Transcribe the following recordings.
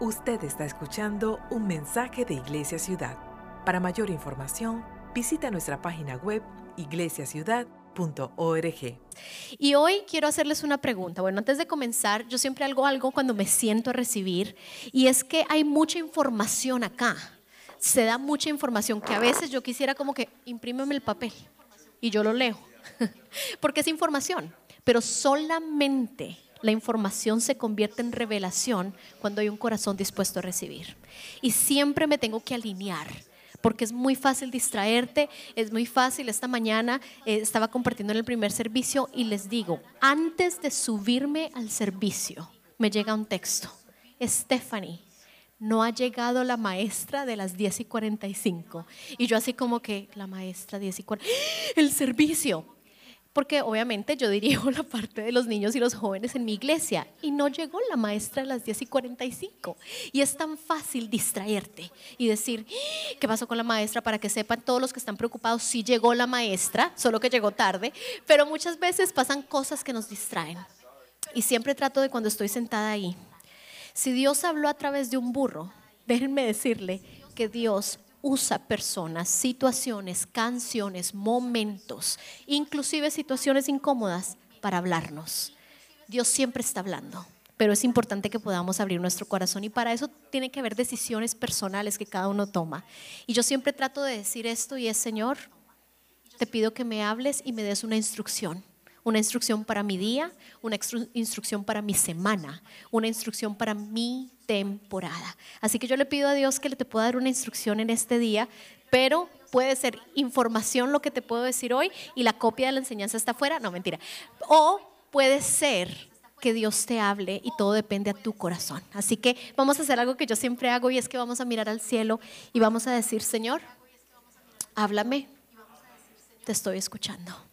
Usted está escuchando un mensaje de Iglesia Ciudad. Para mayor información, visita nuestra página web iglesiaciudad.org. Y hoy quiero hacerles una pregunta. Bueno, antes de comenzar, yo siempre hago algo cuando me siento a recibir y es que hay mucha información acá. Se da mucha información que a veces yo quisiera como que imprímeme el papel y yo lo leo, porque es información, pero solamente la información se convierte en revelación cuando hay un corazón dispuesto a recibir. Y siempre me tengo que alinear porque es muy fácil distraerte, es muy fácil. Esta mañana eh, estaba compartiendo en el primer servicio y les digo, antes de subirme al servicio, me llega un texto. Stephanie, no ha llegado la maestra de las 10 y 45. Y yo así como que, la maestra 10 y 45, el servicio porque obviamente yo dirijo la parte de los niños y los jóvenes en mi iglesia y no llegó la maestra a las 10 y 45. Y es tan fácil distraerte y decir, ¿qué pasó con la maestra? Para que sepan todos los que están preocupados, sí llegó la maestra, solo que llegó tarde, pero muchas veces pasan cosas que nos distraen. Y siempre trato de cuando estoy sentada ahí, si Dios habló a través de un burro, déjenme decirle que Dios usa personas, situaciones, canciones, momentos, inclusive situaciones incómodas para hablarnos. Dios siempre está hablando, pero es importante que podamos abrir nuestro corazón y para eso tiene que haber decisiones personales que cada uno toma. Y yo siempre trato de decir esto y es, Señor, te pido que me hables y me des una instrucción una instrucción para mi día, una instrucción para mi semana, una instrucción para mi temporada. Así que yo le pido a Dios que le te pueda dar una instrucción en este día, pero puede ser información lo que te puedo decir hoy y la copia de la enseñanza está afuera, no mentira. O puede ser que Dios te hable y todo depende a tu corazón. Así que vamos a hacer algo que yo siempre hago y es que vamos a mirar al cielo y vamos a decir, Señor, háblame, te estoy escuchando.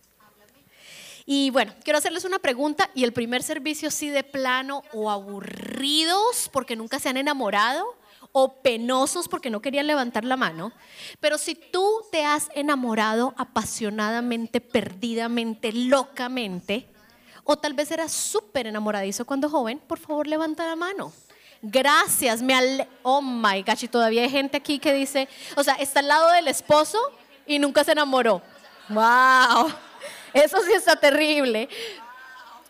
Y bueno, quiero hacerles una pregunta y el primer servicio sí de plano o aburridos porque nunca se han enamorado o penosos porque no querían levantar la mano. Pero si tú te has enamorado apasionadamente, perdidamente, locamente, o tal vez eras súper enamoradizo cuando joven, por favor levanta la mano. Gracias, me ale Oh my gosh, y todavía hay gente aquí que dice, o sea, está al lado del esposo y nunca se enamoró. ¡Wow! Eso sí está terrible.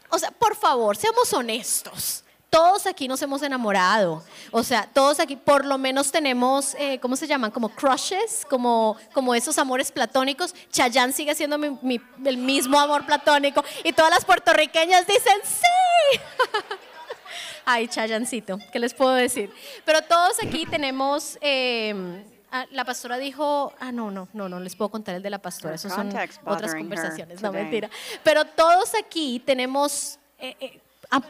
O sea, por favor, seamos honestos. Todos aquí nos hemos enamorado. O sea, todos aquí por lo menos tenemos, eh, ¿cómo se llaman? Como crushes, como, como esos amores platónicos. Chayán sigue siendo el mismo amor platónico. Y todas las puertorriqueñas dicen, sí. Ay, Chayancito, ¿qué les puedo decir? Pero todos aquí tenemos... Eh, Ah, la pastora dijo, ah, no, no, no, no les puedo contar el de la pastora, eso son otras conversaciones, no mentira. Pero todos aquí tenemos eh, eh,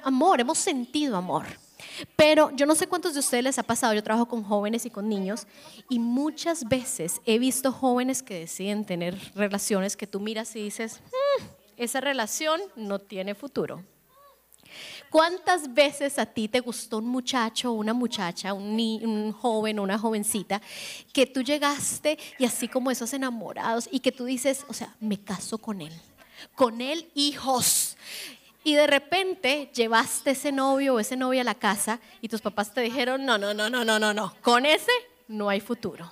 amor, hemos sentido amor. Pero yo no sé cuántos de ustedes les ha pasado, yo trabajo con jóvenes y con niños y muchas veces he visto jóvenes que deciden tener relaciones que tú miras y dices, mm, esa relación no tiene futuro. ¿Cuántas veces a ti te gustó un muchacho, una muchacha, un, un joven, una jovencita, que tú llegaste y así como esos enamorados y que tú dices, o sea, me caso con él, con él hijos? Y de repente llevaste ese novio o ese novia a la casa y tus papás te dijeron, no, no, no, no, no, no, no, con ese no hay futuro.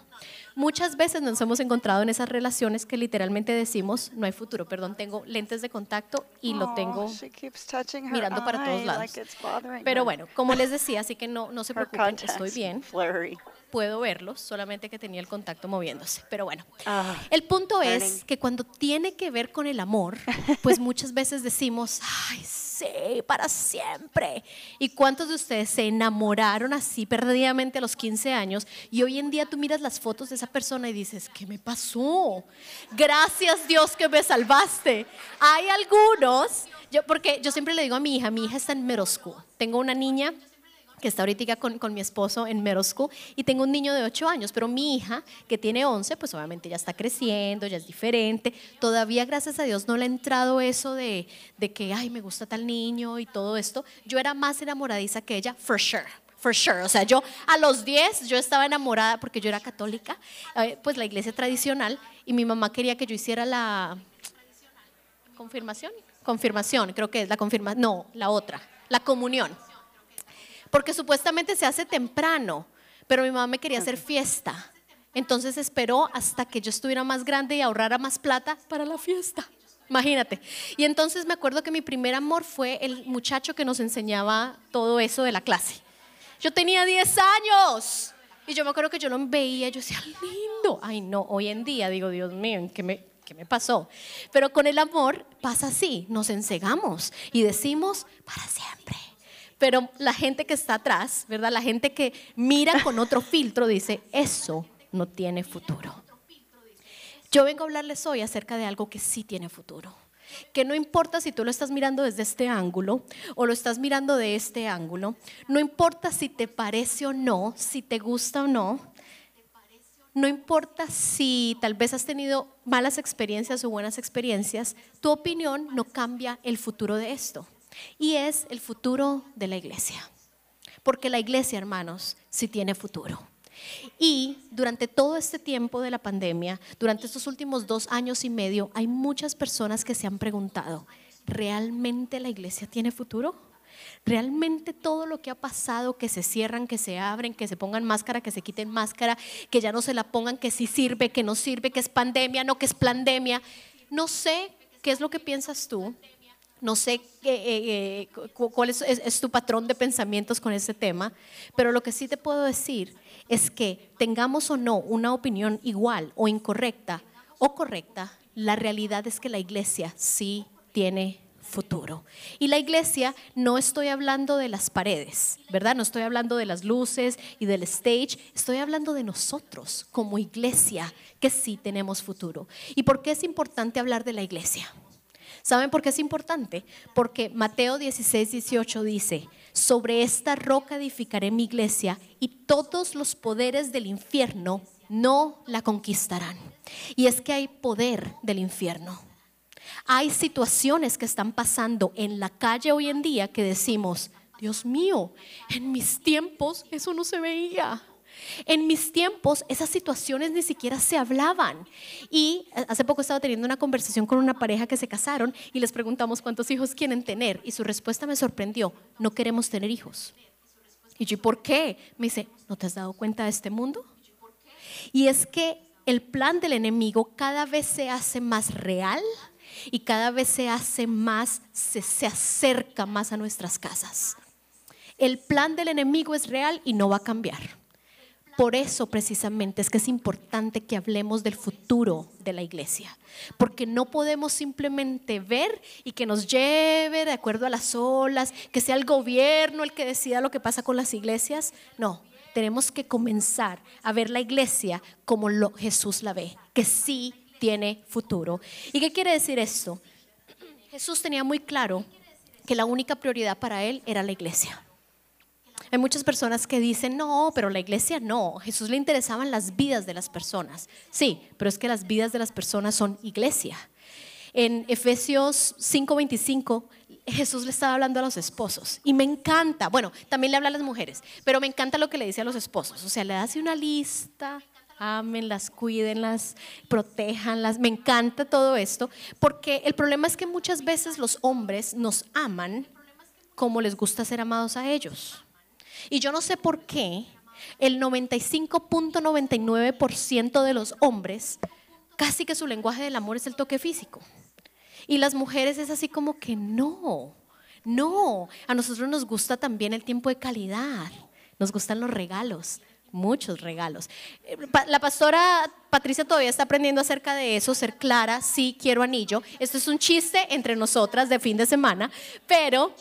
Muchas veces nos hemos encontrado en esas relaciones que literalmente decimos, no hay futuro, perdón, tengo lentes de contacto y lo tengo mirando para todos lados. Pero bueno, como les decía, así que no, no se preocupen, estoy bien. Puedo verlos, solamente que tenía el contacto moviéndose. Pero bueno, ah, el punto es que cuando tiene que ver con el amor, pues muchas veces decimos, ay, para siempre. ¿Y cuántos de ustedes se enamoraron así perdidamente a los 15 años y hoy en día tú miras las fotos de esa persona y dices, ¿qué me pasó? Gracias Dios que me salvaste. Hay algunos, yo, porque yo siempre le digo a mi hija, mi hija está en middle Tengo una niña que está ahorita con, con mi esposo en middle y tengo un niño de 8 años, pero mi hija, que tiene 11, pues obviamente ya está creciendo, ya es diferente. Todavía, gracias a Dios, no le ha entrado eso de, de que, ay, me gusta tal niño y todo esto. Yo era más enamoradiza que ella, for sure. For sure. O sea, yo a los 10 yo estaba enamorada porque yo era católica, eh, pues la iglesia tradicional, y mi mamá quería que yo hiciera la confirmación. Confirmación, creo que es la confirmación. No, la otra, la comunión porque supuestamente se hace temprano, pero mi mamá me quería hacer fiesta. Entonces esperó hasta que yo estuviera más grande y ahorrara más plata para la fiesta. Imagínate. Y entonces me acuerdo que mi primer amor fue el muchacho que nos enseñaba todo eso de la clase. Yo tenía 10 años. Y yo me acuerdo que yo lo veía, yo decía, lindo. Ay, no, hoy en día digo, Dios mío, ¿qué me, qué me pasó? Pero con el amor pasa así, nos ensegamos y decimos, para siempre. Pero la gente que está atrás, ¿verdad? La gente que mira con otro filtro dice, eso no tiene futuro. Yo vengo a hablarles hoy acerca de algo que sí tiene futuro. Que no importa si tú lo estás mirando desde este ángulo o lo estás mirando de este ángulo, no importa si te parece o no, si te gusta o no, no importa si tal vez has tenido malas experiencias o buenas experiencias, tu opinión no cambia el futuro de esto. Y es el futuro de la iglesia. Porque la iglesia, hermanos, sí tiene futuro. Y durante todo este tiempo de la pandemia, durante estos últimos dos años y medio, hay muchas personas que se han preguntado, ¿realmente la iglesia tiene futuro? Realmente todo lo que ha pasado, que se cierran, que se abren, que se pongan máscara, que se quiten máscara, que ya no se la pongan, que sí sirve, que no sirve, que es pandemia, no que es pandemia. No sé qué es lo que piensas tú, no sé eh, eh, cuál es, tu patrón de pensamientos con ese tema, pero lo que sí te puedo decir es que tengamos o no una opinión igual o incorrecta o correcta, la realidad es que la iglesia sí tiene futuro. Y la iglesia no estoy hablando de las paredes, ¿verdad? No estoy hablando de las luces y del stage, estoy hablando de nosotros como iglesia que sí tenemos futuro. ¿Y por qué es importante hablar de la iglesia? ¿Saben por qué es importante? Porque Mateo 16, 18 dice, sobre esta roca edificaré mi iglesia y todos los poderes del infierno no la conquistarán. Y es que hay poder del infierno. Hay situaciones que están pasando en la calle hoy en día que decimos, Dios mío, en mis tiempos eso no se veía. En mis tiempos esas situaciones ni siquiera se hablaban. Y hace poco estaba teniendo una conversación con una pareja que se casaron y les preguntamos cuántos hijos quieren tener. Y su respuesta me sorprendió, no queremos tener hijos. Y yo, ¿por qué? Me dice, ¿no te has dado cuenta de este mundo? Y es que el plan del enemigo cada vez se hace más real y cada vez se hace más, se, se acerca más a nuestras casas. El plan del enemigo es real y no va a cambiar. Por eso precisamente es que es importante que hablemos del futuro de la iglesia, porque no podemos simplemente ver y que nos lleve de acuerdo a las olas, que sea el gobierno el que decida lo que pasa con las iglesias. No, tenemos que comenzar a ver la iglesia como lo, Jesús la ve, que sí tiene futuro. ¿Y qué quiere decir esto? Jesús tenía muy claro que la única prioridad para él era la iglesia. Hay muchas personas que dicen, no, pero la iglesia no. Jesús le interesaban las vidas de las personas. Sí, pero es que las vidas de las personas son iglesia. En Efesios 5:25, Jesús le estaba hablando a los esposos. Y me encanta, bueno, también le habla a las mujeres, pero me encanta lo que le dice a los esposos. O sea, le hace una lista, ámenlas, cuídenlas, protéjanlas. Me encanta todo esto, porque el problema es que muchas veces los hombres nos aman como les gusta ser amados a ellos. Y yo no sé por qué el 95.99% de los hombres, casi que su lenguaje del amor es el toque físico. Y las mujeres es así como que no, no, a nosotros nos gusta también el tiempo de calidad, nos gustan los regalos, muchos regalos. Eh, la pastora Patricia todavía está aprendiendo acerca de eso, ser clara, sí quiero anillo. Esto es un chiste entre nosotras de fin de semana, pero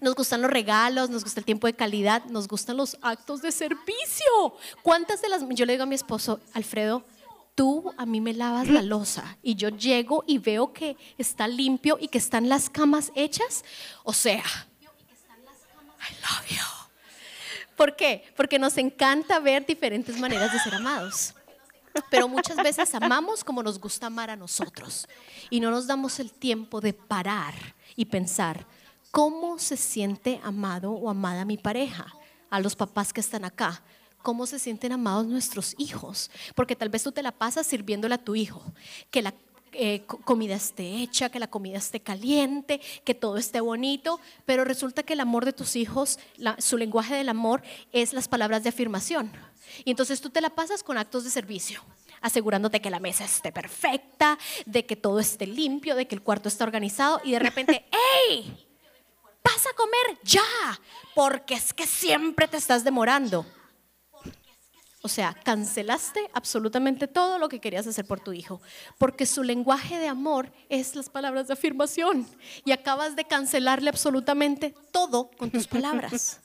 nos gustan los regalos, nos gusta el tiempo de calidad, nos gustan los actos de servicio. ¿Cuántas de las... Yo le digo a mi esposo, Alfredo, tú a mí me lavas la losa y yo llego y veo que está limpio y que están las camas hechas. O sea, I love you. ¿Por qué? Porque nos encanta ver diferentes maneras de ser amados. Pero muchas veces amamos como nos gusta amar a nosotros y no nos damos el tiempo de parar y pensar, ¿Cómo se siente amado o amada mi pareja? A los papás que están acá. ¿Cómo se sienten amados nuestros hijos? Porque tal vez tú te la pasas sirviéndole a tu hijo, que eh, comida esté hecha, que la comida esté caliente, que todo esté bonito, pero resulta que el amor de tus hijos, su lenguaje del amor es las palabras de afirmación. Y entonces tú te la pasas con actos de servicio asegurándote que la mesa esté perfecta, de que todo esté limpio, de que el cuarto esté organizado y de repente, ¡hey! Pasa a comer ya, porque es que siempre te estás demorando. O sea, cancelaste absolutamente todo lo que querías hacer por tu hijo, porque su lenguaje de amor es las palabras de afirmación y acabas de cancelarle absolutamente todo con tus palabras.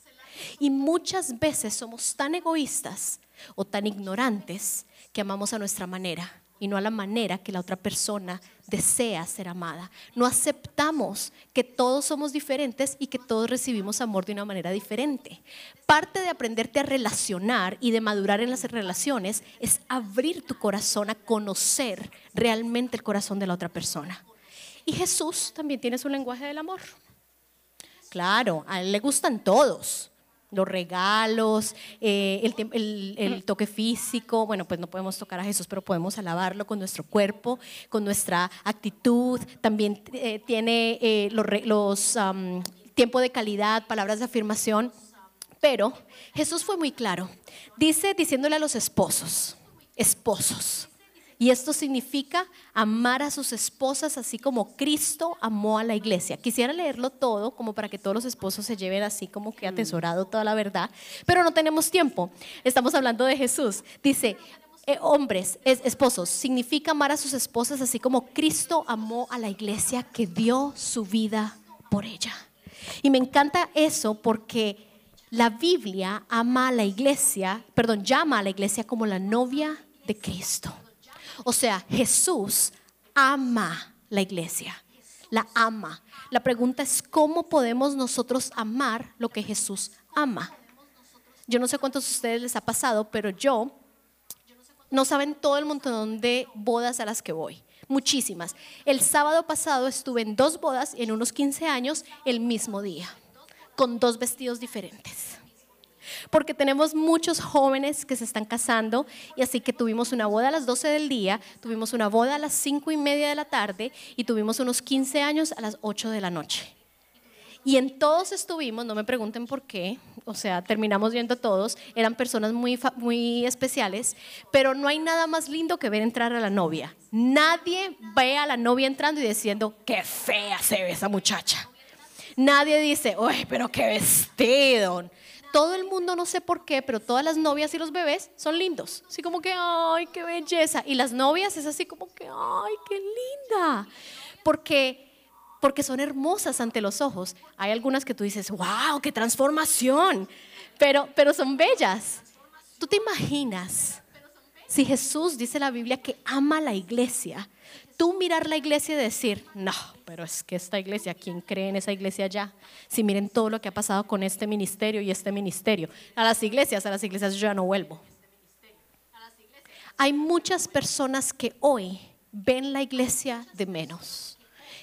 Y muchas veces somos tan egoístas o tan ignorantes que amamos a nuestra manera y no a la manera que la otra persona desea ser amada. No aceptamos que todos somos diferentes y que todos recibimos amor de una manera diferente. Parte de aprenderte a relacionar y de madurar en las relaciones es abrir tu corazón a conocer realmente el corazón de la otra persona. Y Jesús también tiene su lenguaje del amor. Claro, a él le gustan todos los regalos, eh, el, toque físico. Bueno, pues no podemos tocar a Jesús, pero podemos alabarlo con nuestro cuerpo, con nuestra actitud. También eh, tiene eh, los, tiempo de calidad, palabras de afirmación. Pero Jesús fue muy claro. Dice diciéndole a los esposos, esposos, y esto significa amar a sus esposas así como Cristo amó a la iglesia. Quisiera leerlo todo como para que todos los esposos se lleven así como que atesorado toda la verdad, pero no tenemos tiempo. Estamos hablando de Jesús. Dice, eh, hombres, esposos, significa amar a sus esposas así como Cristo amó a la iglesia que dio su vida por ella. Y me encanta eso porque la Biblia ama a la iglesia, perdón, llama a la iglesia como la novia de Cristo. O sea, Jesús ama la iglesia, la ama. La pregunta es cómo podemos nosotros amar lo que Jesús ama. Yo no sé cuántos de ustedes les ha pasado, pero yo no saben todo el montón de bodas a las que voy. Muchísimas. El sábado pasado estuve en dos bodas en unos 15 años el mismo día, con dos vestidos diferentes porque tenemos muchos jóvenes que se están casando y así que tuvimos una boda a las 12 del día, tuvimos una boda a las 5 y media de la tarde y tuvimos unos 15 años a las 8 de la noche. Y en todos estuvimos, no me pregunten por qué, o sea, terminamos viendo todos, eran personas muy, muy especiales, pero no hay nada más lindo que ver entrar a la novia. Nadie ve a la novia entrando y diciendo, qué fea se ve esa muchacha. Nadie dice, uy, pero qué vestido todo el mundo, no sé por qué, pero todas las novias y los bebés son lindos. Así como que, ay, qué belleza. Y las novias es así como que, ay, qué linda. Porque, porque son hermosas ante los ojos. Hay algunas que tú dices, wow, qué transformación. Pero, pero son bellas. ¿Tú te imaginas si Jesús dice la Biblia que ama la iglesia? tú mirar la iglesia y decir, no, pero es que esta iglesia, ¿quién cree en esa iglesia ya? Si miren todo lo que ha pasado con este ministerio y este ministerio. A las iglesias, a las iglesias yo ya no vuelvo. Hay muchas personas que hoy ven la iglesia de menos,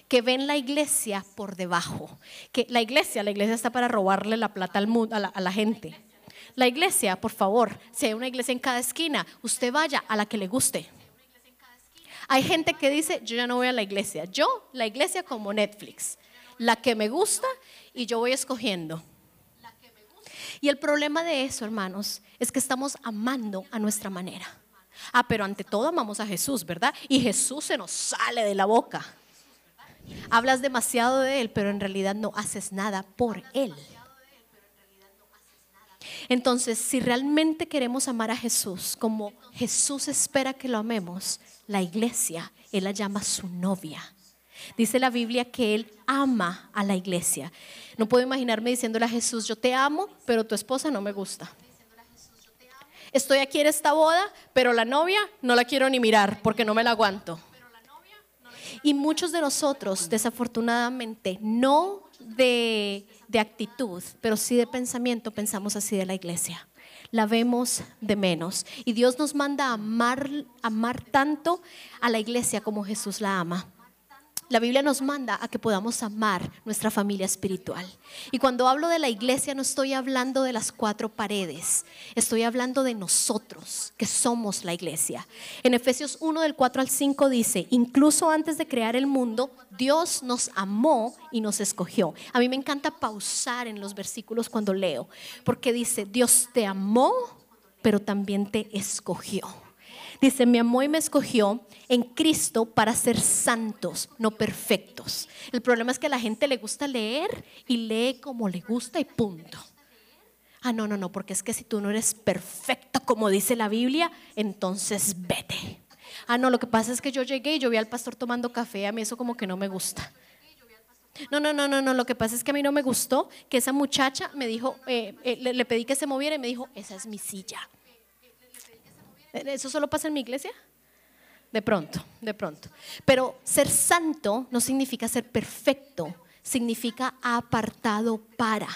que ven la iglesia por debajo, que la iglesia, la iglesia está para robarle la plata al mundo, a la gente. La iglesia, por favor, si hay una iglesia en cada esquina, usted vaya a la que le guste hay gente que dice, yo ya no voy a la iglesia. Yo, la iglesia como Netflix, la que me gusta y yo voy escogiendo. Y el problema de eso, hermanos, es que estamos amando a nuestra manera. Ah, pero ante todo amamos a Jesús, ¿verdad? Y Jesús se nos sale de la boca. Hablas demasiado de Él, pero en realidad no haces nada por Él. Entonces, si realmente queremos amar a Jesús como Jesús espera que lo amemos, la iglesia, Él la llama su novia. Dice la Biblia que Él ama a la iglesia. No puedo imaginarme diciéndole a Jesús, yo te amo, pero tu esposa no me gusta. Estoy aquí en esta boda, pero la novia no la quiero ni mirar porque no me la aguanto. Y muchos de nosotros, desafortunadamente, no de, actitud, pero sí de pensamiento, pensamos así de la iglesia. La vemos de menos. Y Dios nos manda a amar, amar tanto a la iglesia como Jesús la ama. La Biblia nos manda a que podamos amar nuestra familia espiritual. Y cuando hablo de la iglesia no estoy hablando de las cuatro paredes, estoy hablando de nosotros, que somos la iglesia. En Efesios 1 del 4 al 5 dice, incluso antes de crear el mundo, Dios nos amó y nos escogió. A mí me encanta pausar en los versículos cuando leo, porque dice, Dios te amó, pero también te escogió. Dice, me amó y me escogió en Cristo para ser santos, no perfectos. El problema es que a la gente le gusta leer y lee como le gusta y punto. Ah, no, no, no, porque es que si tú no eres perfecto como dice la Biblia, entonces vete. Ah, no, lo que pasa es que yo llegué y yo vi al pastor tomando café, a mí eso como que no me gusta. No, no, no, no, no, lo que pasa es que a mí no me gustó que esa muchacha me dijo, eh, eh, le, le pedí que se moviera y me dijo, esa es mi silla. ¿Eso solo pasa en mi iglesia? De pronto, de pronto. Pero ser santo no significa ser perfecto, significa apartado para.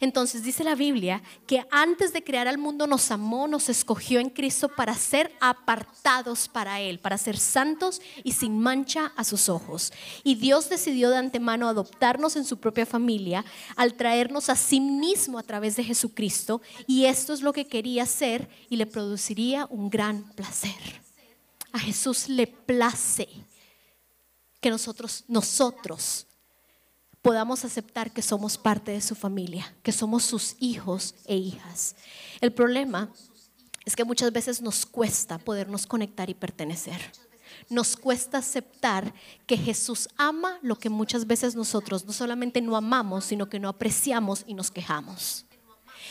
Entonces dice la Biblia que antes de crear al mundo nos amó, nos escogió en Cristo para ser apartados para Él, para ser santos y sin mancha a sus ojos. Y Dios decidió de antemano adoptarnos en su propia familia al traernos a sí mismo a través de Jesucristo. Y esto es lo que quería hacer y le produciría un gran placer. A Jesús le place que nosotros, nosotros, podamos aceptar que somos parte de su familia, que somos sus hijos e hijas. El problema es que muchas veces nos cuesta podernos conectar y pertenecer. Nos cuesta aceptar que Jesús ama lo que muchas veces nosotros no solamente no amamos, sino que no apreciamos y nos quejamos.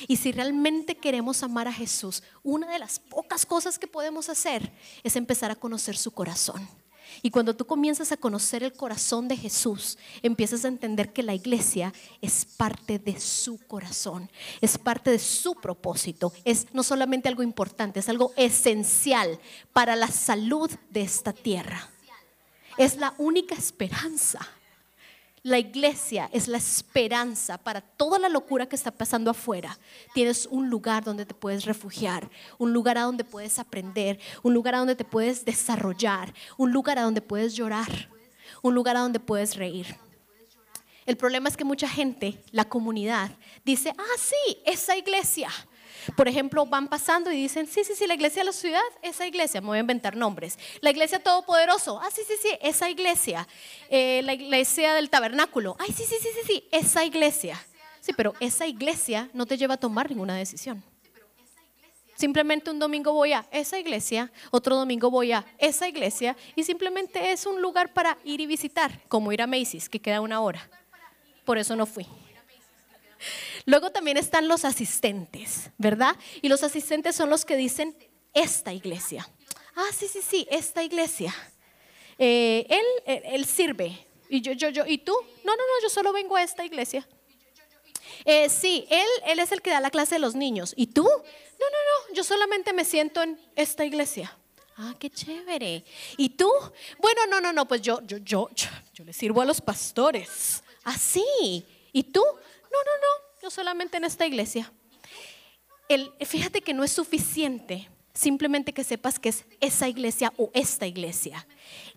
Y si realmente queremos amar a Jesús, una de las pocas cosas que podemos hacer es empezar a conocer su corazón y cuando tú comienzas a conocer el corazón de Jesús, empiezas a entender que la iglesia es parte de su corazón, es parte de su propósito, es no solamente algo importante, es algo esencial para la salud de esta tierra. Es la única esperanza la iglesia es la esperanza para toda la locura que está pasando afuera. Tienes un lugar donde te puedes refugiar, un lugar a donde puedes aprender, un lugar a donde te puedes desarrollar, un lugar a donde puedes llorar, un lugar a donde puedes reír. El problema es que mucha gente, la comunidad, dice, ah, sí, esa iglesia. Por ejemplo, van pasando y dicen, sí, sí, sí, la iglesia de la ciudad, esa iglesia, me voy a inventar nombres. La iglesia todopoderoso, ah, sí, sí, sí, esa iglesia. Eh, la iglesia del tabernáculo, ay, sí, sí, sí, sí, sí, esa iglesia. Sí, pero esa iglesia no te lleva a tomar ninguna decisión. Simplemente un domingo voy a esa iglesia, otro domingo voy a esa iglesia y simplemente es un lugar para ir y visitar, como ir a Macy's, que queda una hora. Por eso no fui. Luego también están los asistentes, ¿verdad? Y los asistentes son los que dicen esta iglesia. Ah, sí, sí, sí, esta iglesia. Eh, él, él, sirve. Y yo, yo, yo, ¿y tú? No, no, no, yo solo vengo a esta iglesia. Eh, sí, él, él es el que da la clase de los niños. ¿Y tú? No, no, no, yo solamente me siento en esta iglesia. Ah, qué chévere. ¿Y tú? Bueno, no, no, no, pues yo, yo, yo, yo, le sirvo a los pastores. Ah, sí. ¿Y tú? No, no, no, yo solamente en esta iglesia. El, fíjate que no es suficiente simplemente que sepas que es esa iglesia o esta iglesia.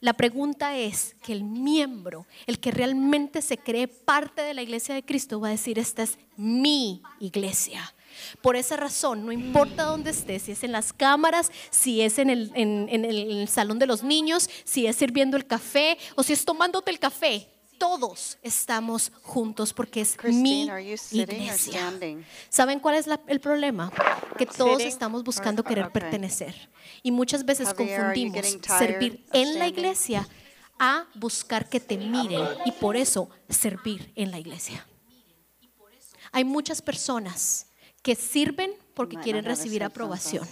La pregunta es que el miembro, el que realmente se cree parte de la iglesia de Cristo, va a decir, esta es mi iglesia. Por esa razón, no importa dónde estés, si es en las cámaras, si es en el, en el salón de los niños, si es sirviendo el café o si es tomándote el café, todos estamos juntos porque es mi iglesia. ¿Saben cuál es el problema? Que todos estamos buscando querer pertenecer. Y muchas veces confundimos servir en la iglesia a buscar que te miren y por eso servir en la iglesia. Hay muchas personas que sirven porque quieren recibir aprobación,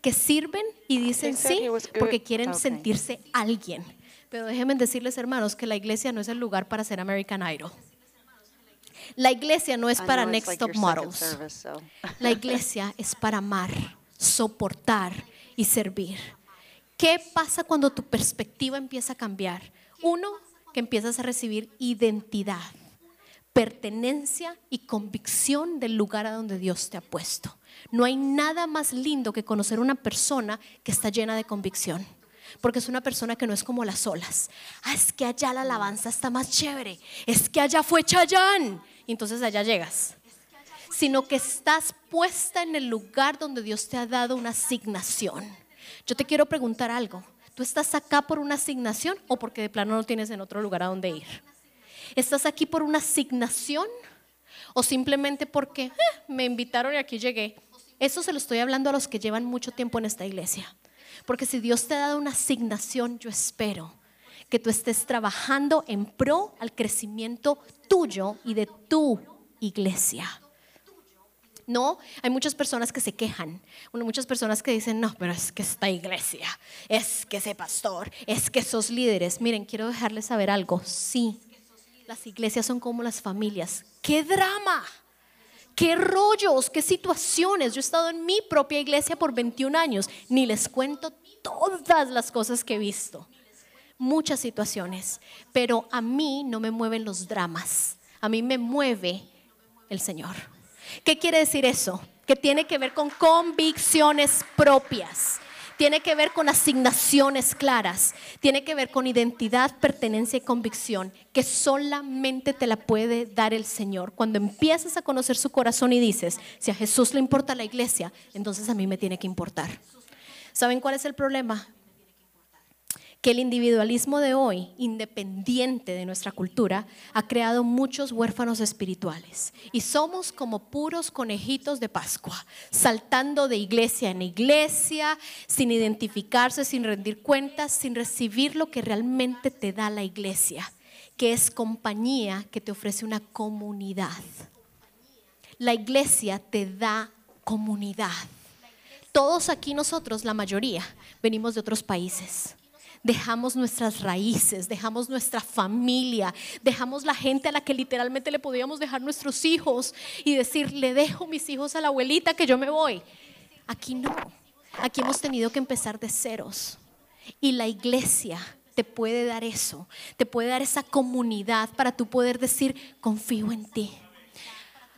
que sirven y dicen sí porque quieren sentirse alguien pero déjenme decirles, hermanos, que la iglesia no es el lugar para ser American Idol. La iglesia no es para Next Top Models. La iglesia es para amar, soportar y servir. ¿Qué pasa cuando tu perspectiva empieza a cambiar? Uno, que empiezas a recibir identidad, pertenencia y convicción del lugar a donde Dios te ha puesto. No hay nada más lindo que conocer una persona que está llena de convicción porque es una persona que no es como las olas. Ah, es que allá la alabanza está más chévere. Es que allá fue Chayán. Y entonces allá llegas. Sino que estás puesta en el lugar donde Dios te ha dado una asignación. Yo te quiero preguntar algo. ¿Tú estás acá por una asignación o porque de plano no tienes en otro lugar a donde ir? ¿Estás aquí por una asignación o simplemente porque eh, me invitaron y aquí llegué? Eso se lo estoy hablando a los que llevan mucho tiempo en esta iglesia. Porque si Dios te ha dado una asignación, yo espero que tú estés trabajando en pro al crecimiento tuyo y de tu iglesia. No, hay muchas personas que se quejan, muchas personas que dicen, no, pero es que esta iglesia, es que ese pastor, es que esos líderes. Miren, quiero dejarles saber algo. Sí, las iglesias son como las familias. ¡Qué drama! Qué rollos, qué situaciones. Yo he estado en mi propia iglesia por 21 años, ni les cuento todas las cosas que he visto. Muchas situaciones, pero a mí no me mueven los dramas, a mí me mueve el Señor. ¿Qué quiere decir eso? Que tiene que ver con convicciones propias tiene que ver con asignaciones claras, tiene que ver con identidad, pertenencia y convicción, que solamente te la puede dar el Señor. Cuando empiezas a conocer su corazón y dices, si a Jesús le importa la iglesia, entonces a mí me tiene que importar. ¿Saben cuál es el problema? Que el individualismo de hoy, independiente de nuestra cultura, ha creado muchos huérfanos espirituales. Y somos como puros conejitos de Pascua, saltando de iglesia en iglesia, sin identificarse, sin rendir cuentas, sin recibir lo que realmente te da la iglesia, que es compañía que te ofrece una comunidad. La iglesia te da comunidad. Todos aquí nosotros, la mayoría, venimos de otros países dejamos nuestras raíces, dejamos nuestra familia, dejamos la gente a la que literalmente le podíamos dejar nuestros hijos y decir, le dejo mis hijos a la abuelita que yo me voy. Aquí no, aquí hemos tenido que empezar de ceros. Y la iglesia te puede dar eso, te puede dar esa comunidad para tú poder decir, confío en ti.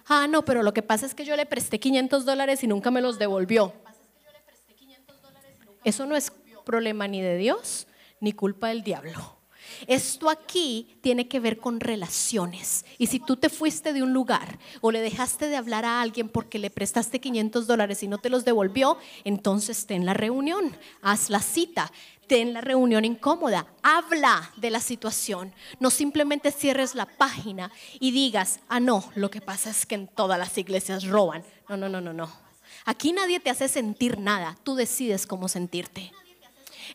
Ah, no, pero lo que pasa es que yo le presté 500 dólares y nunca me los devolvió. Eso no es problema ni de Dios ni culpa del diablo. Esto aquí tiene que ver con relaciones. Y si tú te fuiste de un lugar o le dejaste de hablar a alguien porque le prestaste 500 dólares y no te los devolvió, entonces ten la reunión, haz la cita, ten la reunión incómoda, habla de la situación. No simplemente cierres la página y digas, ah, no, lo que pasa es que en todas las iglesias roban. No, no, no, no, no. Aquí nadie te hace sentir nada, tú decides cómo sentirte.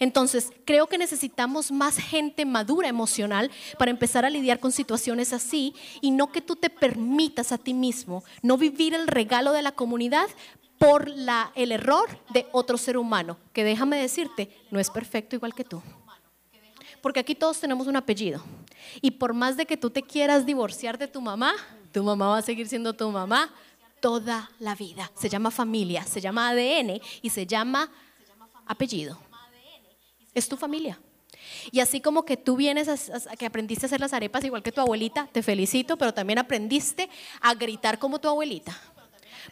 Entonces, creo que necesitamos más gente madura emocional para empezar a lidiar con situaciones así y no que tú te permitas a ti mismo no vivir el regalo de la comunidad por el error de otro ser humano, que déjame decirte, no es perfecto igual que tú. Porque aquí todos tenemos un apellido. Y por más de que tú te quieras divorciar de tu mamá, tu mamá va a seguir siendo tu mamá toda la vida. Se llama familia, se llama ADN y se llama apellido es tu familia. Y así como que tú vienes a, que aprendiste a hacer las arepas igual que tu abuelita, te felicito, pero también aprendiste a gritar como tu abuelita.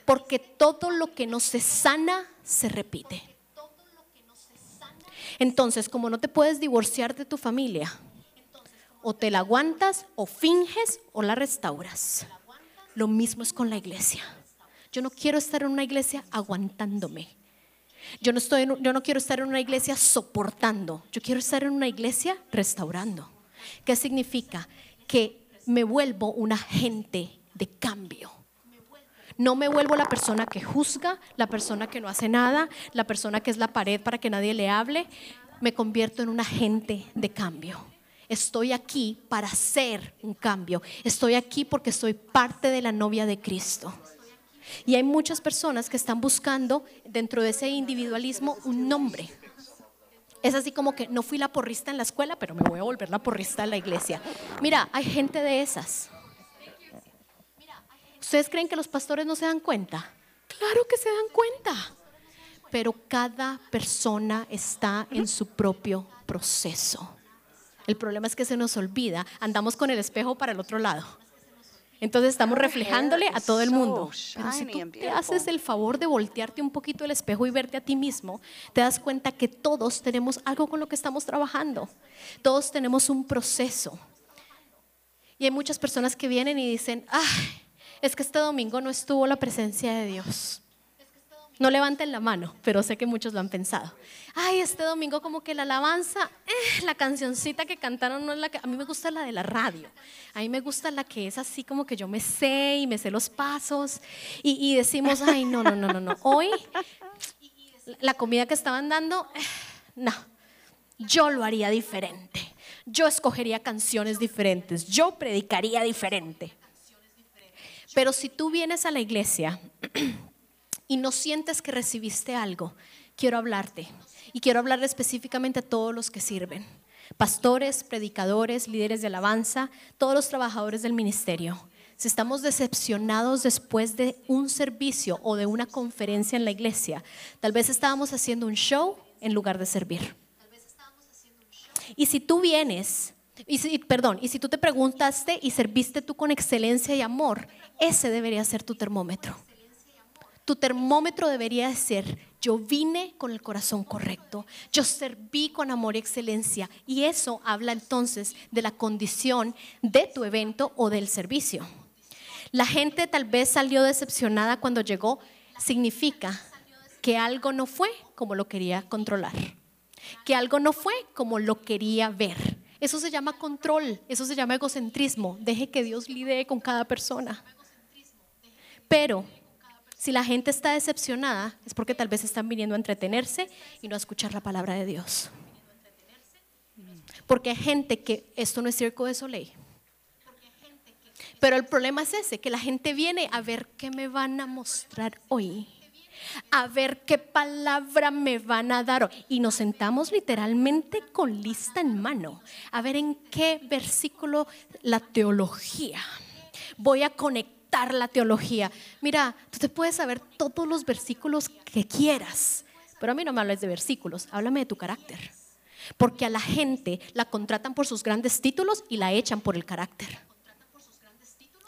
Porque todo lo que no se sana se repite. Entonces, como no te puedes divorciar de tu familia, o te la aguantas, o finges, o la restauras. Lo mismo es con la iglesia. Yo no quiero estar en una iglesia aguantándome. Yo no, estoy yo no quiero estar en una iglesia soportando, yo quiero estar en una iglesia restaurando. ¿Qué significa? Que me vuelvo un agente de cambio. No me vuelvo la persona que juzga, la persona que no hace nada, la persona que es la pared para que nadie le hable. Me convierto en un agente de cambio. Estoy aquí para hacer un cambio. Estoy aquí porque soy parte de la novia de Cristo. Y hay muchas personas que están buscando dentro de ese individualismo un nombre. Es así como que no fui la porrista en la escuela, pero me voy a volver la porrista en la iglesia. Mira, hay gente de esas. ¿Ustedes creen que los pastores no se dan cuenta? Claro que se dan cuenta. Pero cada persona está en su propio proceso. El problema es que se nos olvida, andamos con el espejo para el otro lado Entonces estamos reflejándole a todo el mundo. Pero si tú te haces el favor de voltearte un poquito el espejo y verte a ti mismo, te das cuenta que todos tenemos algo con lo que estamos trabajando. Todos tenemos un proceso. Y hay muchas personas que vienen y dicen, ay, es que este domingo no estuvo la presencia de Dios. No levanten la mano, pero sé que muchos lo han pensado. Ay, este domingo como que la alabanza, eh, la cancioncita que cantaron no es la que... A mí me gusta la de la radio. A mí me gusta la que es así como que yo me sé y me sé los pasos. Y, decimos, ay, no, no, no, no, no. Hoy la comida que estaban dando, eh, no, yo lo haría diferente. Yo escogería canciones diferentes. Yo predicaría diferente. Pero si tú vienes a la iglesia y no sientes que recibiste algo, quiero hablarte. Y quiero hablar específicamente a todos los que sirven. Pastores, predicadores, líderes de alabanza, todos los trabajadores del ministerio. Si estamos decepcionados después de un servicio o de una conferencia en la iglesia, tal vez estábamos haciendo un show en lugar de servir. Y si tú vienes, y si, perdón, y si tú te preguntaste y serviste tú con excelencia y amor, ese debería ser tu termómetro. Tu termómetro debería ser, yo vine con el corazón correcto, yo serví con amor y excelencia. Y eso habla entonces de la condición de tu evento o del servicio. La gente tal vez salió decepcionada cuando llegó, significa que algo no fue como lo quería controlar, que algo no fue como lo quería ver. Eso se llama control, eso se llama egocentrismo. Deje que Dios lidee con cada persona. Pero si la gente está decepcionada, es porque tal vez están viniendo a entretenerse y no a escuchar la palabra de Dios. Porque hay gente que esto no es Circo de Soleil. Pero el problema es ese, que la gente viene a ver qué me van a mostrar hoy. A ver qué palabra me van a dar. Y nos sentamos literalmente con lista en mano. A ver en qué versículo la teología. Voy a conectar la teología. Mira, tú te puedes saber todos los versículos que quieras, pero a mí no me hables de versículos, háblame de tu carácter. Porque a la gente la contratan por sus grandes títulos y la echan por el carácter.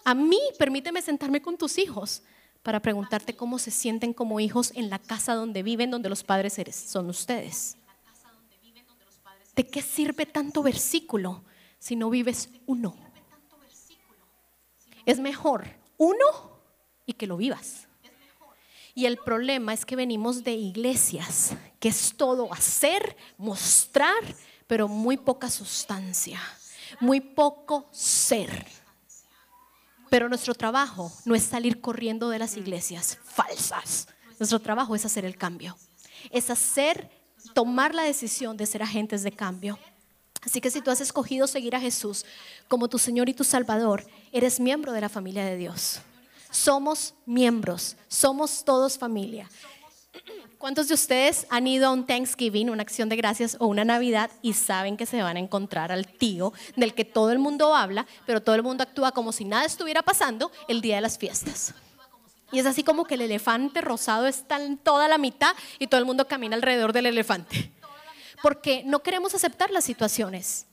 A mí, permíteme sentarme con tus hijos para preguntarte cómo se sienten como hijos en la casa donde viven, donde los padres son ustedes. ¿De qué sirve tanto versículo si no vives uno? Es mejor uno y que lo vivas. Y el problema es que venimos de iglesias, que es todo hacer, mostrar, pero muy poca sustancia, muy poco ser. Pero nuestro trabajo no es salir corriendo de las iglesias falsas. Nuestro trabajo es hacer el cambio. Es hacer, tomar la decisión de ser agentes de cambio. Así que si tú has escogido seguir a Jesús como tu Señor y tu Salvador, eres miembro de la familia de Dios. Somos miembros, somos todos familia. ¿Cuántos de ustedes han ido a un Thanksgiving, una acción de gracias o una Navidad y saben que se van a encontrar al tío del que todo el mundo habla, pero todo el mundo actúa como si nada estuviera pasando el día de las fiestas? Y es así como que el elefante rosado está en toda la mitad y todo el mundo camina alrededor del elefante porque no queremos aceptar las situaciones.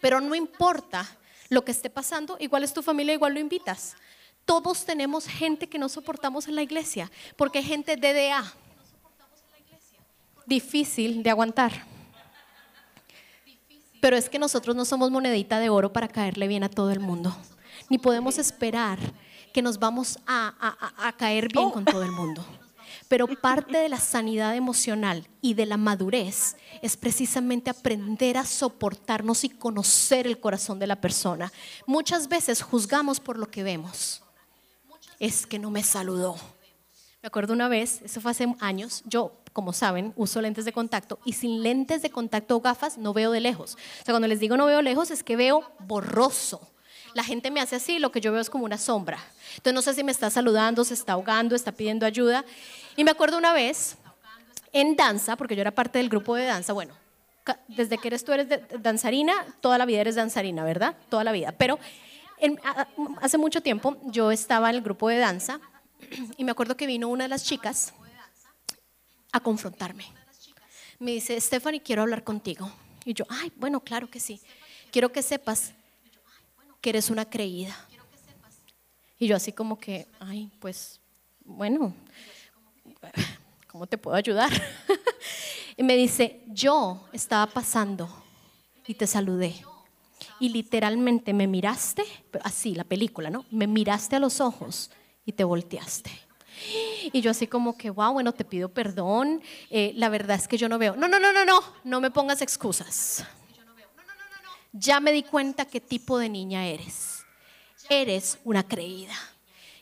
Pero no importa lo que esté pasando, igual es tu familia, igual lo invitas. Todos tenemos gente que no soportamos en la iglesia, porque hay gente DDA. Difícil de aguantar. Pero es que nosotros no somos monedita de oro para caerle bien a todo el mundo. Ni podemos esperar que nos vamos a, a caer bien oh. con todo el mundo. Pero parte de la sanidad emocional y de la madurez es precisamente aprender a soportarnos y conocer el corazón de la persona. Muchas veces juzgamos por lo que vemos. Es que no me saludó. Me acuerdo una vez, eso fue hace años, yo, como saben, uso lentes de contacto y sin lentes de contacto o gafas no veo de lejos. O sea, cuando les digo no veo lejos es que veo borroso. La gente me hace así, lo que yo veo es como una sombra. Entonces no sé si me está saludando, se está ahogando, está pidiendo ayuda. Y me acuerdo una vez en danza, porque yo era parte del grupo de danza, bueno, desde que eres tú eres danzarina, toda la vida eres danzarina, ¿verdad? Toda la vida. Pero hace mucho tiempo yo estaba en el grupo de danza y me acuerdo que vino una de las chicas a confrontarme. Me dice, Stephanie, quiero hablar contigo. Y yo, ay, bueno, claro que sí. Quiero que sepas que eres una creída. Y yo así como que, ay, pues, bueno, ¿cómo te puedo ayudar? y me dice, yo estaba pasando y te saludé. Y literalmente me miraste, así la película, ¿no? Me miraste a los ojos y te volteaste. Y yo así como que, wow, bueno, te pido perdón. Eh, la verdad es que yo no veo. No, no, no, no, no, no me pongas excusas. Ya me di cuenta qué tipo de niña eres. Eres una creída.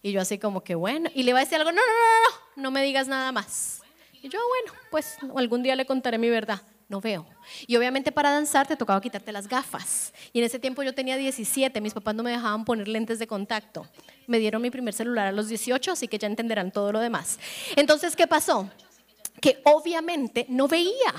Y yo así como que, bueno, y le va a decir algo, no, no, no, no, no me digas nada más. Y yo, bueno, pues algún día le contaré mi verdad. No veo. Y obviamente para danzar te tocaba quitarte las gafas. Y en ese tiempo yo tenía 17, mis papás no me dejaban poner lentes de contacto. Me dieron mi primer celular a los 18, así que ya entenderán todo lo demás. Entonces, ¿qué pasó? Que obviamente no veía,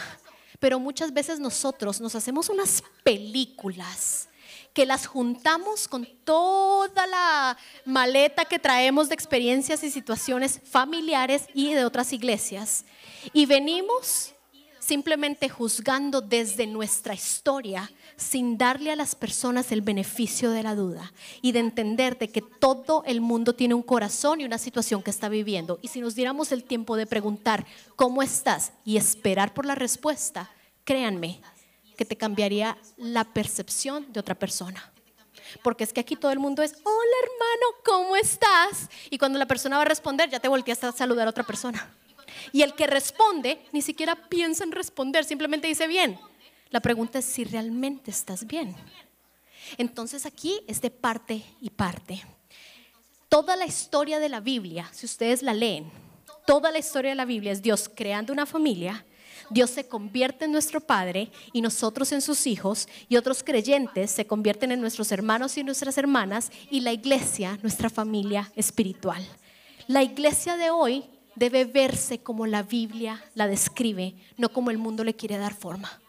pero muchas veces nosotros nos hacemos unas películas que las juntamos con toda la maleta que traemos de experiencias y situaciones familiares y de otras iglesias. Y venimos simplemente juzgando desde nuestra historia sin darle a las personas el beneficio de la duda y de entender de que todo el mundo tiene un corazón y una situación que está viviendo. Y si nos diéramos el tiempo de preguntar cómo estás y esperar por la respuesta, créanme que te cambiaría la percepción de otra persona. Porque es que aquí todo el mundo es, hola hermano, ¿cómo estás? Y cuando la persona va a responder, ya te volteaste a saludar a otra persona. Y el que responde ni siquiera piensa en responder, simplemente dice bien. La pregunta es si realmente estás bien. Entonces aquí es de parte y parte. Toda la historia de la Biblia, si ustedes la leen, toda la historia de la Biblia es Dios creando una familia, Dios se convierte en nuestro Padre y nosotros en sus hijos y otros creyentes se convierten en nuestros hermanos y nuestras hermanas y la iglesia, nuestra familia espiritual. La iglesia de hoy debe verse como la Biblia la describe, no como el mundo le quiere dar forma.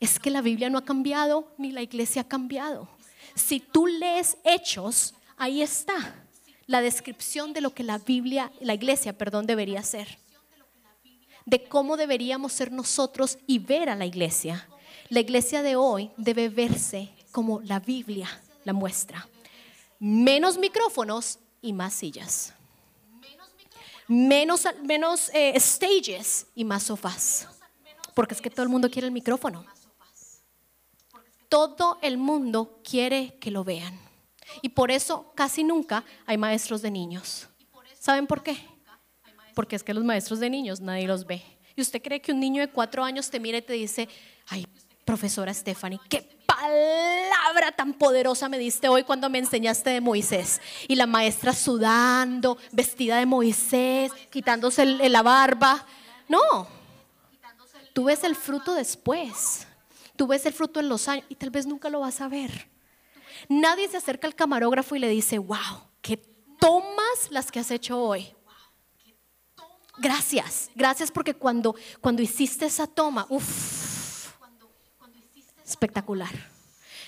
Es que la Biblia no ha cambiado ni la iglesia ha cambiado. Si tú lees hechos, ahí está la descripción de lo que la Biblia, la iglesia, perdón, debería ser. De cómo deberíamos ser nosotros y ver a la iglesia. La iglesia de hoy debe verse como la Biblia la muestra. Menos micrófonos y más sillas menos, menos eh, stages y más sofás. Porque es que todo el mundo quiere el micrófono. Todo el mundo quiere que lo vean. Y por eso casi nunca hay maestros de niños. ¿Saben por qué? Porque es que los maestros de niños nadie los ve. Y usted cree que un niño de cuatro años te mira y te dice, ay, profesora Stephanie, qué palabra tan poderosa me diste hoy cuando me enseñaste de Moisés. Y la maestra sudando, vestida de Moisés, quitándose la barba. No, tú ves el fruto después. Tú ves el fruto en los años y tal vez nunca lo vas a ver. Nadie se acerca al camarógrafo y le dice, wow, qué tomas las que has hecho hoy. Gracias, gracias porque cuando, cuando hiciste esa toma, uff, espectacular.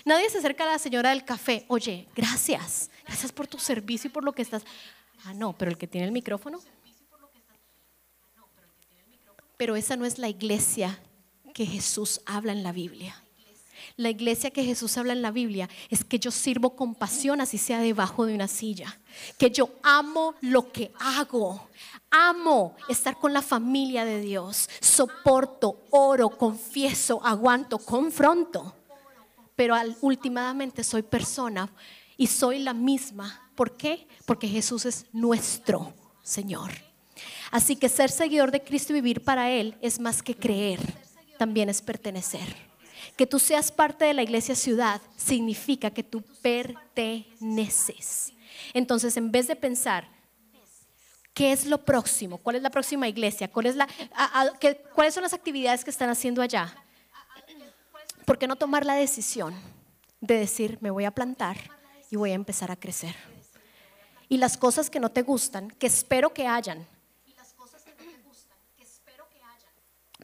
Nadie se acerca a la señora del café, oye, gracias, gracias por tu servicio y por lo que estás. Ah, no, pero el que tiene el micrófono. Pero esa no es la iglesia que Jesús habla en la Biblia. La iglesia que Jesús habla en la Biblia es que yo sirvo con pasión, así sea debajo de una silla. Que yo amo lo que hago. Amo estar con la familia de Dios. Soporto, oro, confieso, aguanto, confronto. Pero últimamente soy persona y soy la misma. ¿Por qué? Porque Jesús es nuestro Señor. Así que ser seguidor de Cristo y vivir para Él es más que creer, también es pertenecer. Que tú seas parte de la iglesia ciudad significa que tú perteneces. Entonces, en vez de pensar, ¿qué es lo próximo? ¿Cuál es la próxima iglesia? ¿Cuál es la, ¿Cuáles son las actividades que están haciendo allá? ¿Por qué no tomar la decisión de decir, me voy a plantar y voy a empezar a crecer? Y las cosas que no te gustan, que espero que hayan,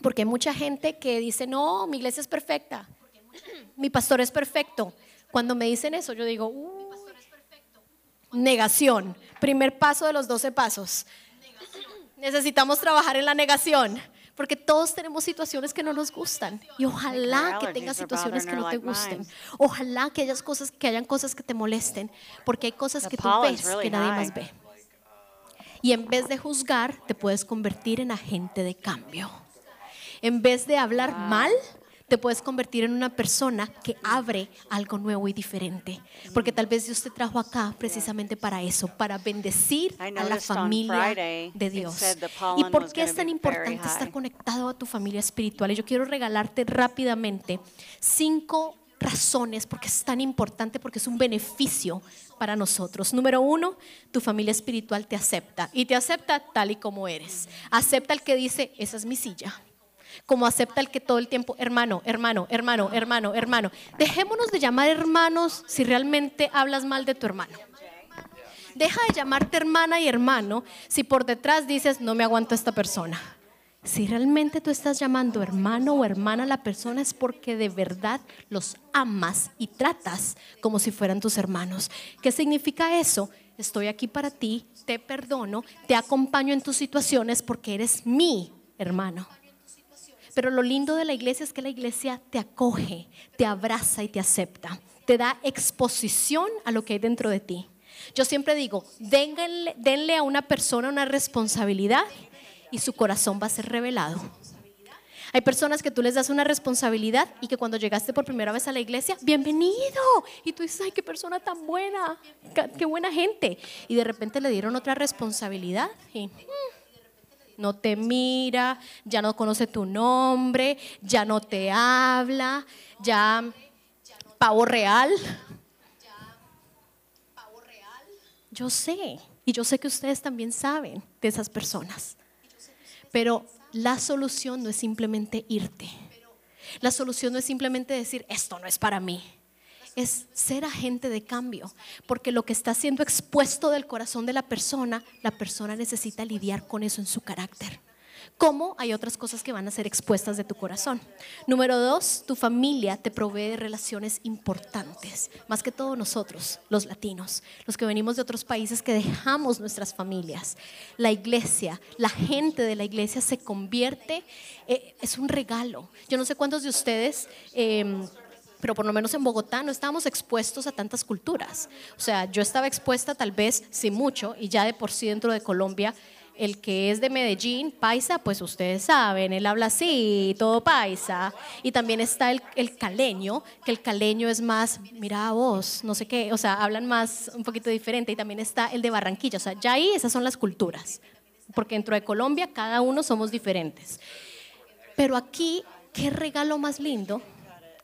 Porque hay mucha gente que dice, no, mi iglesia es perfecta, mi pastor es perfecto. Cuando me dicen eso, yo digo, negación, primer paso de los 12 pasos. Necesitamos trabajar en la negación, Porque todos tenemos situaciones que no nos gustan. Y ojalá que tengas situaciones que no te gusten. Ojalá que, hayas cosas, que hayan cosas que te molesten. Porque hay cosas que tú ves que nadie más ve. Y en vez de juzgar, te puedes convertir en agente de cambio. En vez de hablar mal, te puedes convertir en una persona que abre algo nuevo y diferente. Porque tal vez Dios te trajo acá precisamente para eso, para bendecir a la familia de Dios. ¿Y por qué es tan importante estar conectado a tu familia espiritual? Y yo quiero regalarte rápidamente cinco razones porque es tan importante, porque es un beneficio para nosotros. Número uno, tu familia espiritual te acepta y te acepta tal y como eres. Acepta el que dice, esa es mi silla como acepta el que todo el tiempo, hermano, hermano, hermano, hermano, hermano. Dejémonos de llamar hermanos si realmente hablas mal de tu hermano. Deja de llamarte hermana y hermano si por detrás dices, no me aguanto a esta persona. Si realmente tú estás llamando hermano o hermana a la persona es porque de verdad los amas y tratas como si fueran tus hermanos. ¿Qué significa eso? Estoy aquí para ti, te perdono, te acompaño en tus situaciones porque eres mi hermano. Pero lo lindo de la iglesia es que la iglesia te acoge, te abraza y te acepta. Te da exposición a lo que hay dentro de ti. Yo siempre digo, denle, a una persona una responsabilidad y su corazón va a ser revelado. Hay personas que tú les das una responsabilidad y que cuando llegaste por primera vez a la iglesia, bienvenido. Y tú dices, ay, qué persona tan buena, qué buena gente. Y de repente le dieron otra responsabilidad y mm, no te mira, ya no conoce tu nombre, ya no te habla, ya pavo real. Yo sé, y yo sé que ustedes también saben de esas personas. Pero la solución no es simplemente irte. La solución no es simplemente decir, esto no es para mí es ser agente de cambio, porque lo que está siendo expuesto del corazón de la persona, la persona necesita lidiar con eso en su carácter. ¿Cómo? Hay otras cosas que van a ser expuestas de tu corazón. Número dos, tu familia te provee relaciones importantes, más que todos nosotros, los latinos, los que venimos de otros países que dejamos nuestras familias. La iglesia, la gente de la iglesia se convierte, eh, es un regalo. Yo no sé cuántos de ustedes... Em, pero por lo menos en Bogotá no estábamos expuestos a tantas culturas. O sea, yo estaba expuesta tal vez, sí mucho, y ya de por sí dentro de Colombia, el que es de Medellín, paisa, pues ustedes saben, él habla así, todo paisa. Y también está el, el, caleño, que el caleño es más, mira vos, no sé qué, o sea, hablan más, un poquito diferente. Y también está el de Barranquilla, o sea, ya ahí esas son las culturas. Porque dentro de Colombia cada uno somos diferentes. Pero aquí, qué regalo más lindo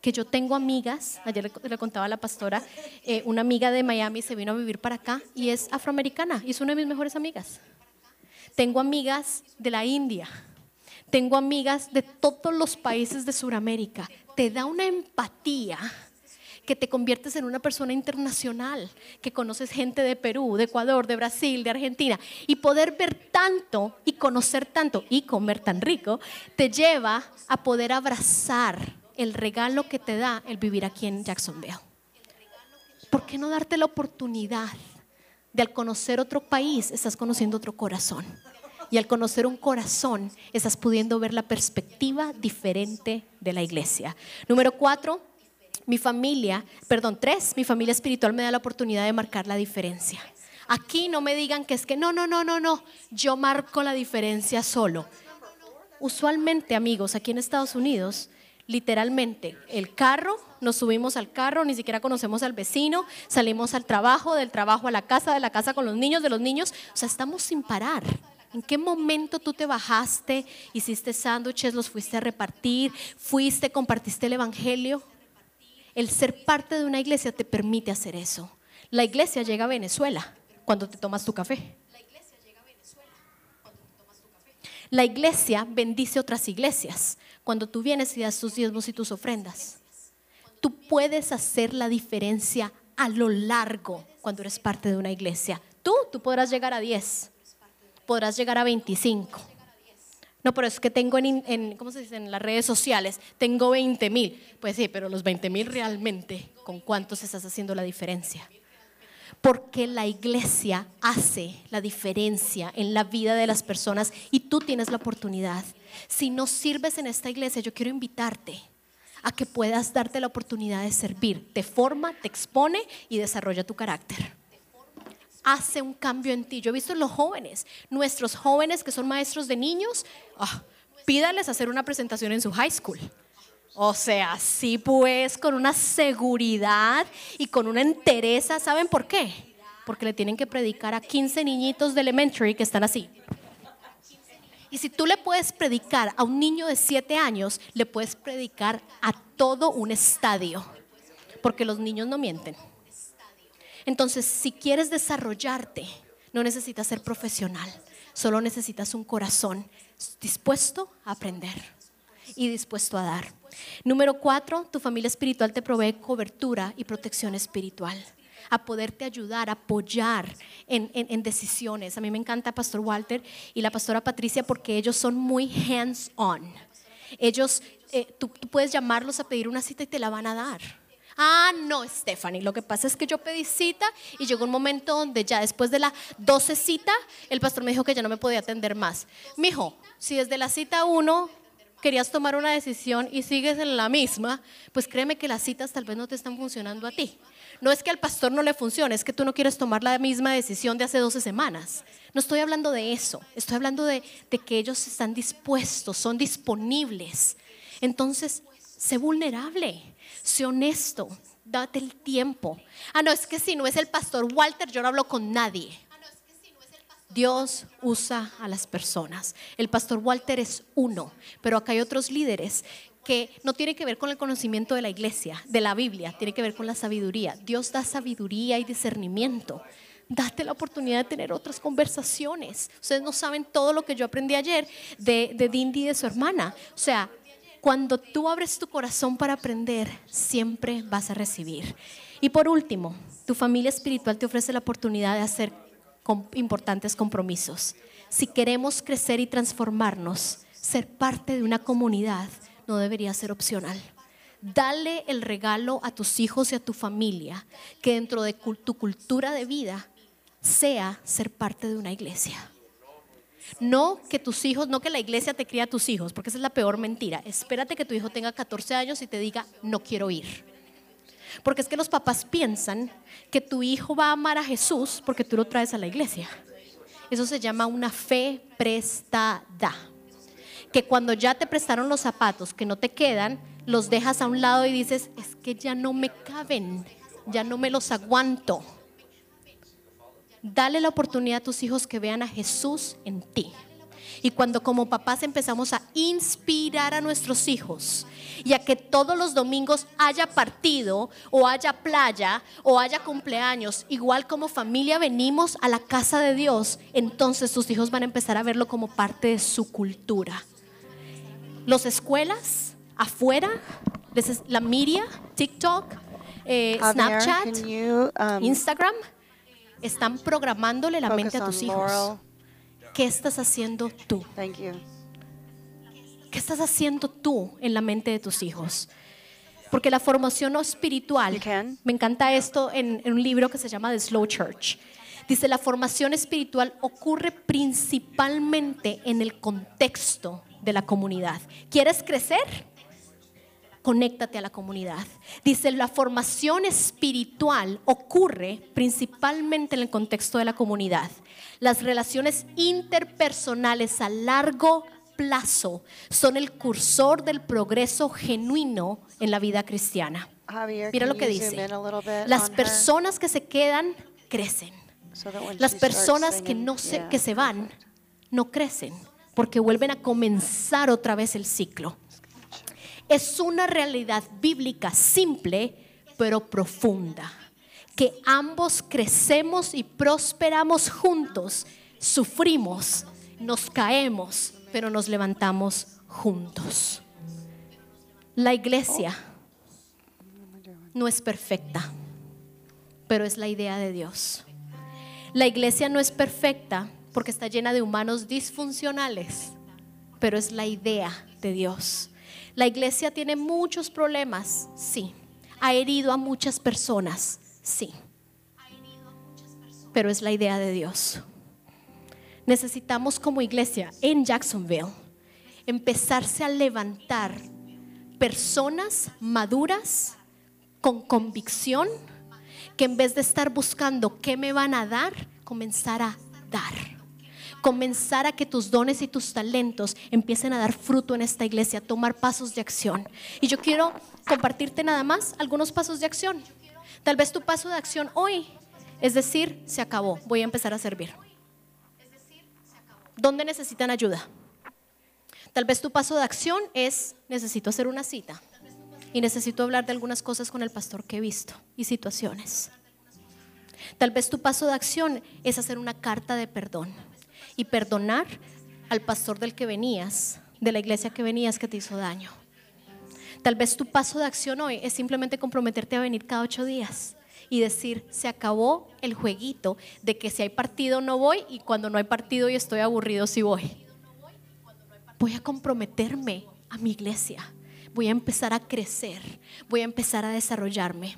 que yo tengo amigas, ayer le, contaba a la pastora, eh, una amiga de Miami se vino a vivir para acá y es afroamericana y es una de mis mejores amigas. Tengo amigas de la India, tengo amigas de todos los países de Sudamérica. Te da una empatía que te conviertes en una persona internacional, que conoces gente de Perú, de Ecuador, de Brasil, de Argentina, y poder ver tanto y conocer tanto y comer tan rico, te lleva a poder abrazar el regalo que te da el vivir aquí en Jacksonville. ¿Por qué no darte la oportunidad de al conocer otro país, estás conociendo otro corazón? Y al conocer un corazón, estás pudiendo ver la perspectiva diferente de la iglesia. Número cuatro, mi familia, perdón, tres, mi familia espiritual me da la oportunidad de marcar la diferencia. Aquí no me digan que es que no, no, no, no, no, yo marco la diferencia solo. Usualmente, amigos, aquí en Estados Unidos, literalmente el carro, nos subimos al carro, ni siquiera conocemos al vecino, salimos al trabajo, del trabajo a la casa, de la casa con los niños, de los niños, o sea, estamos sin parar. ¿En qué momento tú te bajaste, hiciste sándwiches, los fuiste a repartir, fuiste, compartiste el Evangelio? El ser parte de una iglesia te permite hacer eso. La iglesia llega a Venezuela cuando te tomas tu café. La iglesia bendice otras iglesias cuando tú vienes y das tus diezmos y tus ofrendas. Tú puedes hacer la diferencia a lo largo cuando eres parte de una iglesia. Tú, tú podrás llegar a 10, podrás llegar a 25. No, pero es que tengo en, ¿cómo se dice? en las redes sociales, tengo 20 mil. Pues sí, pero los 20 mil realmente, ¿con cuántos estás haciendo la diferencia? Porque la iglesia hace la diferencia en la vida de las personas y tú tienes la oportunidad. Si no sirves en esta iglesia, yo quiero invitarte a que puedas darte la oportunidad de servir. Te forma, te expone y desarrolla tu carácter. Hace un cambio en ti. Yo he visto en los jóvenes, nuestros jóvenes que son maestros de niños, ah, pídales hacer una presentación en su high school. O sea, sí pues, con una seguridad y con una entereza. ¿Saben por qué? Porque le tienen que predicar a 15 niñitos de elementary que están así. Y si tú le puedes predicar a un niño de 7 años, le puedes predicar a todo un estadio. Porque los niños no mienten. Entonces, si quieres desarrollarte, no necesitas ser profesional. Solo necesitas un corazón dispuesto a aprender y dispuesto a dar. Número cuatro, tu familia espiritual te provee cobertura y protección espiritual a poderte ayudar, apoyar en, decisiones. A mí me encanta Pastor Walter y la pastora Patricia porque ellos son muy hands-on. Ellos, eh, tú, puedes llamarlos a pedir una cita y te la van a dar. Ah, no, Stephanie, lo que pasa es que yo pedí cita y llegó un momento donde ya después de la 12 cita, el pastor me dijo que ya no me podía atender más. Mijo, si desde la cita 1 querías tomar una decisión y sigues en la misma, pues créeme que las citas tal vez no te están funcionando a ti. No es que al pastor no le funcione, es que tú no quieres tomar la misma decisión de hace 12 semanas. No estoy hablando de eso, estoy hablando de, que ellos están dispuestos, son disponibles. Entonces, sé vulnerable, sé honesto, date el tiempo. Ah, no, es que si no es el pastor Walter, yo no hablo con nadie. Dios usa a las personas. El pastor Walter es uno, pero acá hay otros líderes que no tiene que ver con el conocimiento de la iglesia, de la Biblia, tiene que ver con la sabiduría. Dios da sabiduría y discernimiento. Date la oportunidad de tener otras conversaciones. Ustedes no saben todo lo que yo aprendí ayer de, de Dindy y de su hermana. O sea, cuando tú abres tu corazón para aprender, siempre vas a recibir. Y por último, tu familia espiritual te ofrece la oportunidad de hacer importantes compromisos. Si queremos crecer y transformarnos, ser parte de una comunidad no debería ser opcional. Dale el regalo a tus hijos y a tu familia que dentro de tu cultura de vida sea ser parte de una iglesia. No que tus hijos, no que la iglesia te cría a tus hijos, porque esa es la peor mentira. Espérate que tu hijo tenga 14 años y te diga, no quiero ir. Porque es que los papás piensan que tu hijo va a amar a Jesús porque tú lo traes a la iglesia. Eso se llama una fe prestada. Que cuando ya te prestaron los zapatos que no te quedan, los dejas a un lado y dices, es que ya no me caben, ya no me los aguanto. Dale la oportunidad a tus hijos que vean a Jesús en ti. Y cuando como papás empezamos a inspirar a nuestros hijos y a que todos los domingos haya partido o haya playa o haya cumpleaños, igual como familia venimos a la casa de Dios, entonces tus hijos van a empezar a verlo como parte de su cultura. Los escuelas afuera, la media, TikTok, eh, Snapchat, um, Instagram, están programándole la mente a tus hijos. ¿Qué estás haciendo tú? ¿Qué estás haciendo tú en la mente de tus hijos? Porque la formación espiritual, me encanta esto en, en un libro que se llama The Slow Church. Dice, la formación espiritual ocurre principalmente en el contexto de la comunidad. ¿Quieres crecer? Conéctate a la comunidad. Dice, la formación espiritual ocurre principalmente en el contexto de la comunidad. Las relaciones interpersonales a largo plazo son el cursor del progreso genuino en la vida cristiana. Mira lo que dice. Las personas que se quedan crecen. Las personas que no se, que se van no crecen porque vuelven a comenzar otra vez el ciclo es una realidad bíblica simple, pero profunda. Que ambos crecemos y prosperamos juntos, sufrimos, nos caemos, pero nos levantamos juntos. La iglesia no es perfecta, pero es la idea de Dios. La iglesia no es perfecta porque está llena de humanos disfuncionales, pero es la idea de Dios. La iglesia tiene muchos problemas, sí. Ha herido a muchas personas, sí. pero es la idea de Dios. Necesitamos como iglesia en Jacksonville empezarse a levantar personas maduras con convicción que en vez de estar buscando qué me van a dar, comenzar a dar. Comenzar a que tus dones y tus talentos empiecen a dar fruto en esta iglesia, tomar pasos de acción. Y yo quiero compartirte nada más algunos pasos de acción. Tal vez tu paso de acción hoy es decir, se acabó, voy a empezar a servir. ¿Dónde necesitan ayuda? Tal vez tu paso de acción es, necesito hacer una cita y necesito hablar de algunas cosas con el pastor que he visto y situaciones. Tal vez tu paso de acción es hacer una carta de perdón y perdonar al pastor del que venías, de la iglesia que venías que te hizo daño. Tal vez tu paso de acción hoy es simplemente comprometerte a venir cada ocho días y decir, se acabó el jueguito de que si hay partido no voy y cuando no hay partido y estoy aburrido sí voy. Voy a comprometerme a mi iglesia, voy a empezar a crecer, voy a empezar a desarrollarme.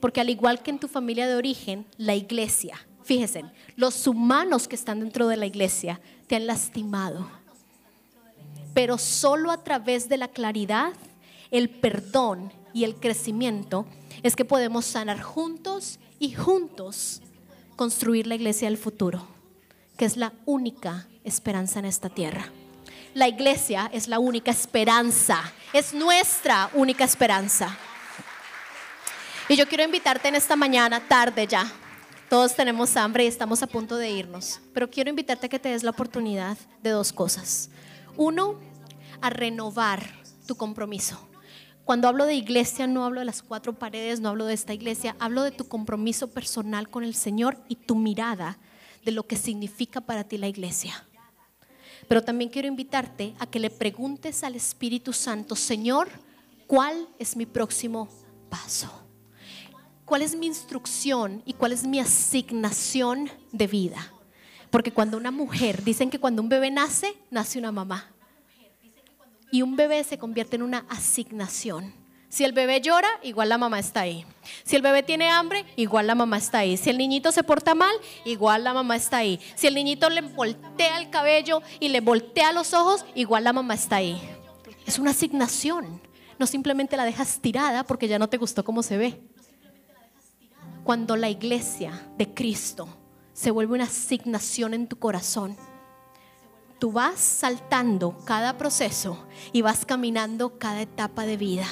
Porque al igual que en tu familia de origen, la iglesia, fíjense, los humanos que están dentro de la iglesia te han lastimado. Pero solo a través de la claridad, el perdón y el crecimiento es que podemos sanar juntos y juntos construir la iglesia del futuro, que es la única esperanza en esta tierra. La iglesia es la única esperanza, es nuestra única esperanza. Y yo quiero invitarte en esta mañana, tarde ya. Todos tenemos hambre y estamos a punto de irnos. Pero quiero invitarte a que te des la oportunidad de dos cosas. Uno, a renovar tu compromiso. Cuando hablo de iglesia, no hablo de las cuatro paredes, no hablo de esta iglesia, hablo de tu compromiso personal con el Señor y tu mirada de lo que significa para ti la iglesia. Pero también quiero invitarte a que le preguntes al Espíritu Santo, Señor, ¿cuál es mi próximo paso? ¿Cuál es mi instrucción y cuál es mi asignación de vida? Porque cuando una mujer, dicen que cuando un bebé nace, nace una mamá. Y un bebé se convierte en una asignación. Si el bebé llora, igual la mamá está ahí. Si el bebé tiene hambre, igual la mamá está ahí. Si el niñito se porta mal, igual la mamá está ahí. Si el niñito le voltea el cabello y le voltea los ojos, igual la mamá está ahí. Es una asignación. No simplemente la dejas tirada porque ya no te gustó cómo se ve. Cuando la iglesia de Cristo se vuelve una asignación en tu corazón, tú vas saltando cada proceso y vas caminando cada etapa de vida,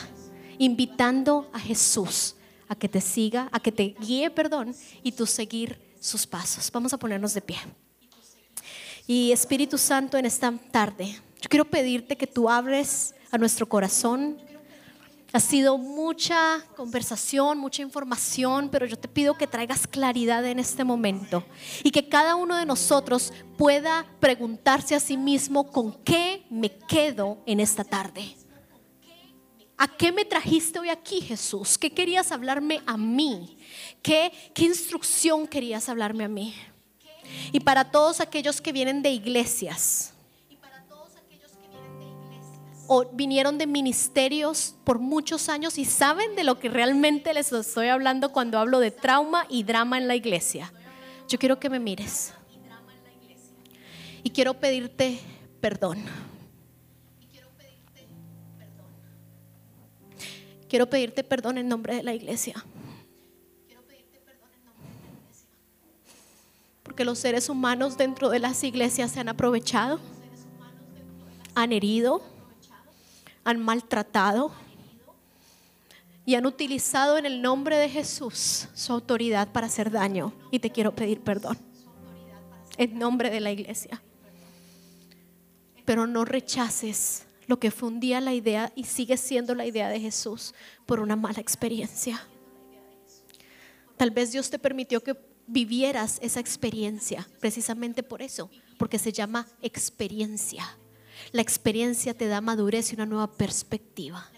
invitando a Jesús a que te siga, a que te guíe, perdón, y tú seguir sus pasos. Vamos a ponernos de pie. Y Espíritu Santo, en esta tarde, yo quiero pedirte que tú abres a nuestro corazón ha sido mucha conversación, mucha información, pero yo te pido que traigas claridad en este momento y que cada uno de nosotros pueda preguntarse a sí mismo con qué me quedo en esta tarde. ¿A qué me trajiste hoy aquí, Jesús? ¿Qué querías hablarme a mí? ¿Qué, qué instrucción querías hablarme a mí? Y para todos aquellos que vienen de iglesias, o vinieron de ministerios por muchos años y saben de lo que realmente les estoy hablando cuando hablo de trauma y drama en la iglesia. Yo quiero que me mires. Y quiero pedirte perdón. Quiero pedirte perdón en nombre de la iglesia. Porque los seres humanos dentro de las iglesias se han aprovechado, han herido, han maltratado y han utilizado en el nombre de Jesús su autoridad para hacer daño. Y te quiero pedir perdón en nombre de la iglesia. Pero no rechaces lo que fue un día la idea y sigue siendo la idea de Jesús por una mala experiencia. Tal vez Dios te permitió que vivieras esa experiencia precisamente por eso, porque se llama experiencia. La experiencia te da madurez y una nueva perspectiva.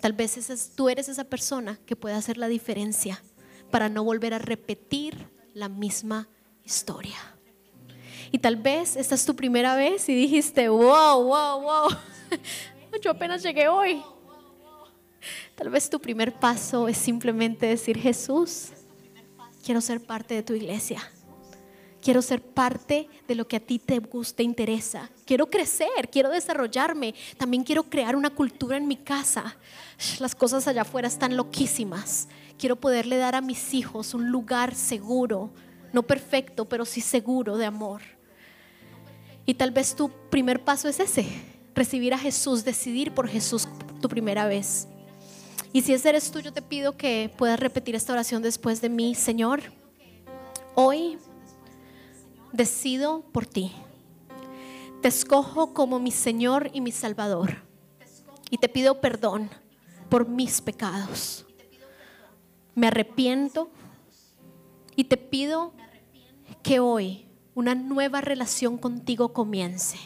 Tal vez tú eres esa persona que puede hacer la diferencia para no volver a repetir la misma historia. Y tal vez esta es tu primera vez y dijiste, wow, wow, wow, yo apenas llegué hoy. Tal vez tu primer paso es simplemente decir, Jesús, quiero ser parte de tu iglesia. Quiero ser parte de lo que a ti te gusta, te interesa. Quiero crecer, quiero desarrollarme. También quiero crear una cultura en mi casa. Las cosas allá afuera están loquísimas. Quiero poderle dar a mis hijos un lugar seguro, no perfecto, pero sí seguro de amor. Y tal vez tu primer paso es ese, recibir a Jesús, decidir por Jesús tu primera vez. Y si ese eres tú, yo te pido que puedas repetir esta oración después de mí. Señor, hoy decido por ti. Te escojo como mi Señor y mi Salvador. Y te pido perdón por mis pecados. Me arrepiento y te pido que hoy una nueva relación contigo comience.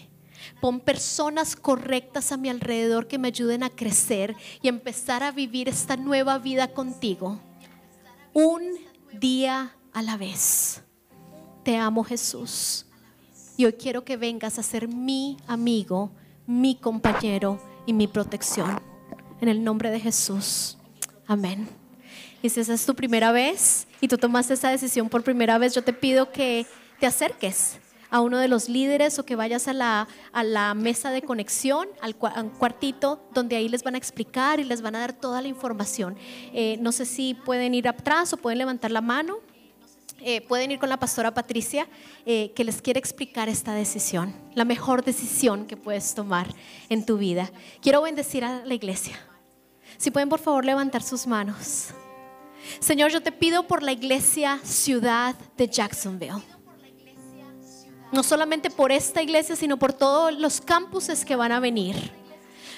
Pon personas correctas a mi alrededor que me ayuden a crecer y empezar a vivir esta nueva vida contigo. Un día a la vez. Te amo Jesús. Y hoy quiero que vengas a ser mi amigo, mi compañero y mi protección. En el nombre de Jesús. Amén. Y si esa es tu primera vez y tú tomaste esa decisión por primera vez, yo te pido que te acerques a uno de los líderes o que vayas a la, a la mesa de conexión, al cuartito, donde ahí les van a explicar y les van a dar toda la información. Eh, no sé si pueden ir atrás o pueden levantar la mano. Eh, pueden ir con la pastora Patricia, eh, que les quiere explicar esta decisión, la mejor decisión que puedes tomar en tu vida. Quiero bendecir a la iglesia. Si pueden, por favor, levantar sus manos. Señor, yo te pido por la iglesia ciudad de Jacksonville no solamente por esta iglesia, sino por todos los campuses que van a venir.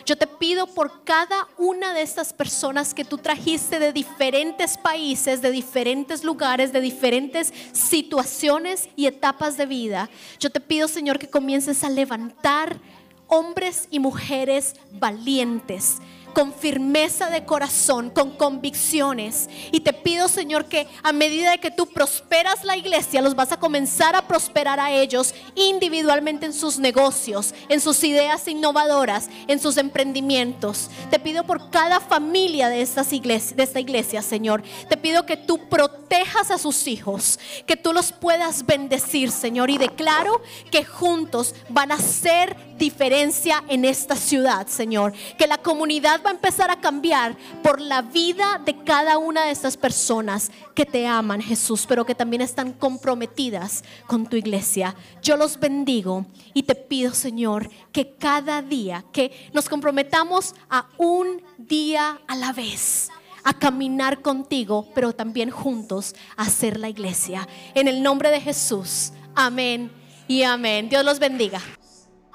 Yo te pido por cada una de estas personas que tú trajiste de diferentes países, de diferentes lugares, de diferentes situaciones y etapas de vida. Yo te pido, Señor, que comiences a levantar hombres y mujeres valientes con firmeza de corazón, con convicciones. Y te pido, Señor, que a medida de que tú prosperas la iglesia, los vas a comenzar a prosperar a ellos individualmente en sus negocios, en sus ideas innovadoras, en sus emprendimientos. Te pido por cada familia de, estas iglesias, de esta iglesia, Señor. Te pido que tú protejas a sus hijos, que tú los puedas bendecir, Señor. Y declaro que juntos van a hacer diferencia en esta ciudad, Señor. Que la comunidad va a empezar a cambiar por la vida de cada una de estas personas que te aman, Jesús, pero que también están comprometidas con tu iglesia. Yo los bendigo y te pido, Señor, que cada día, que nos comprometamos a un día a la vez a caminar contigo, pero también juntos a hacer la iglesia. En el nombre de Jesús. Amén y amén. Dios los bendiga.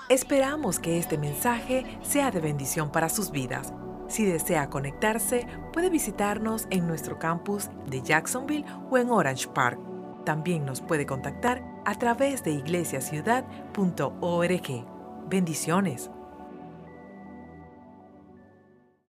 Esperamos que este mensaje sea de bendición para sus vidas. Si desea conectarse, puede visitarnos en nuestro campus de Jacksonville o en Orange Park. También nos puede contactar a través de iglesiaciudad.org. Bendiciones.